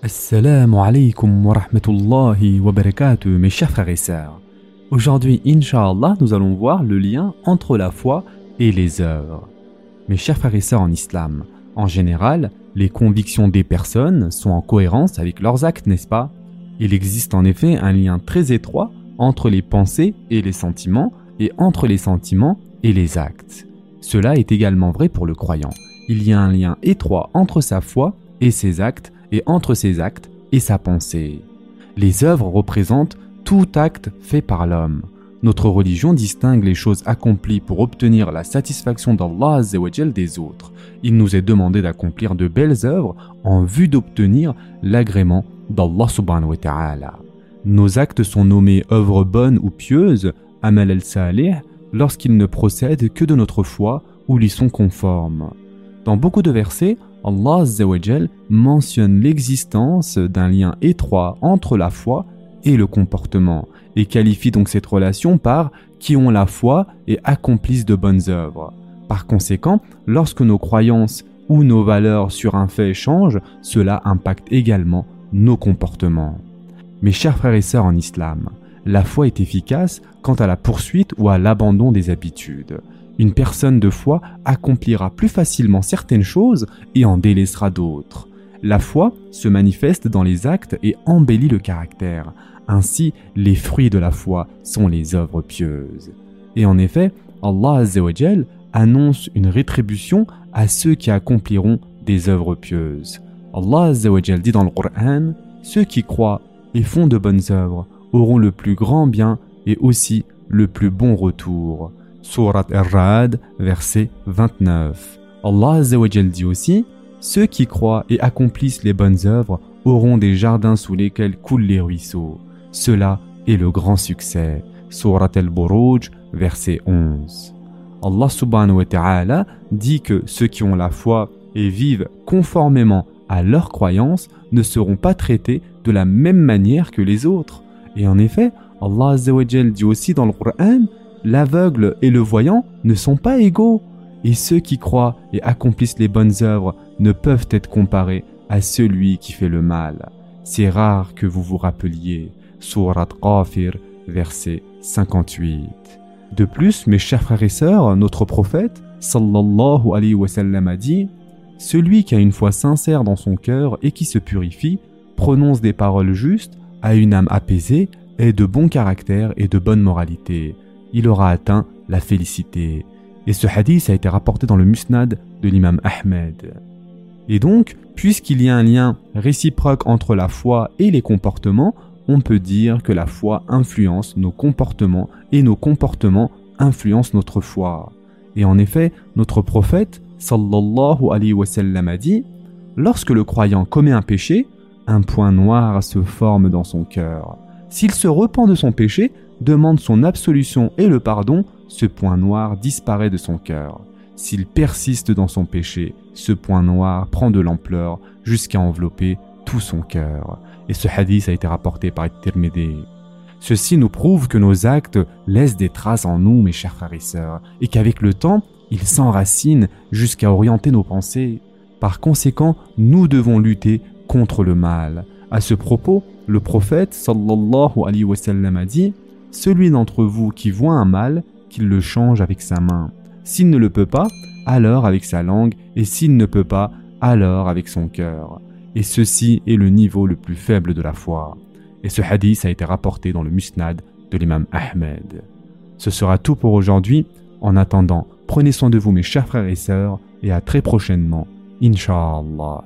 Assalamu alaikum wa rahmatullahi wa barakatuh, mes chers frères et sœurs. Aujourd'hui, Inch'Allah, nous allons voir le lien entre la foi et les œuvres. Mes chers frères et sœurs en islam, en général, les convictions des personnes sont en cohérence avec leurs actes, n'est-ce pas? Il existe en effet un lien très étroit entre les pensées et les sentiments, et entre les sentiments et les actes. Cela est également vrai pour le croyant. Il y a un lien étroit entre sa foi et ses actes, et entre ses actes et sa pensée. Les œuvres représentent tout acte fait par l'homme. Notre religion distingue les choses accomplies pour obtenir la satisfaction d'Allah des autres. Il nous est demandé d'accomplir de belles œuvres en vue d'obtenir l'agrément d'Allah subhanahu wa ta'ala. Nos actes sont nommés œuvres bonnes ou pieuses, amal al-salih, lorsqu'ils ne procèdent que de notre foi ou lui sont conformes. Dans beaucoup de versets, Allah mentionne l'existence d'un lien étroit entre la foi et le comportement et qualifie donc cette relation par qui ont la foi et accomplissent de bonnes œuvres. Par conséquent, lorsque nos croyances ou nos valeurs sur un fait changent, cela impacte également nos comportements. Mes chers frères et sœurs en islam, la foi est efficace quant à la poursuite ou à l'abandon des habitudes. Une personne de foi accomplira plus facilement certaines choses et en délaissera d'autres. La foi se manifeste dans les actes et embellit le caractère. Ainsi, les fruits de la foi sont les œuvres pieuses. Et en effet, Allah annonce une rétribution à ceux qui accompliront des œuvres pieuses. Allah dit dans le Coran Ceux qui croient et font de bonnes œuvres auront le plus grand bien et aussi le plus bon retour. Surat Ar-Ra'd, verset 29. Allah dit aussi Ceux qui croient et accomplissent les bonnes œuvres auront des jardins sous lesquels coulent les ruisseaux. Cela est le grand succès. Surat Al-Buruj, verset 11. Allah subhanahu wa ta'ala dit que ceux qui ont la foi et vivent conformément à leurs croyances ne seront pas traités de la même manière que les autres. Et en effet, Allah dit aussi dans le Coran l'aveugle et le voyant ne sont pas égaux, et ceux qui croient et accomplissent les bonnes œuvres ne peuvent être comparés à celui qui fait le mal. C'est rare que vous vous rappeliez. Surat Qafir, verset 58. De plus, mes chers frères et sœurs, notre prophète, sallallahu alayhi wa sallam, a dit Celui qui a une foi sincère dans son cœur et qui se purifie, prononce des paroles justes, a une âme apaisée, est de bon caractère et de bonne moralité il aura atteint la félicité. Et ce hadith a été rapporté dans le musnad de l'imam Ahmed. Et donc, puisqu'il y a un lien réciproque entre la foi et les comportements, on peut dire que la foi influence nos comportements et nos comportements influencent notre foi. Et en effet, notre prophète, sallallahu alayhi wa sallam, a dit Lorsque le croyant commet un péché, un point noir se forme dans son cœur. S'il se repent de son péché, demande son absolution et le pardon, ce point noir disparaît de son cœur. S'il persiste dans son péché, ce point noir prend de l'ampleur jusqu'à envelopper tout son cœur. Et ce hadith a été rapporté par Tirmidhi. Ceci nous prouve que nos actes laissent des traces en nous, mes chers frères et sœurs, et qu'avec le temps, ils s'enracinent jusqu'à orienter nos pensées. Par conséquent, nous devons lutter contre le mal. À ce propos, le prophète sallallahu alayhi wa sallam a dit celui d'entre vous qui voit un mal, qu'il le change avec sa main. S'il ne le peut pas, alors avec sa langue, et s'il ne peut pas, alors avec son cœur. Et ceci est le niveau le plus faible de la foi. Et ce hadith a été rapporté dans le musnad de l'imam Ahmed. Ce sera tout pour aujourd'hui. En attendant, prenez soin de vous mes chers frères et sœurs, et à très prochainement, Inch'Allah.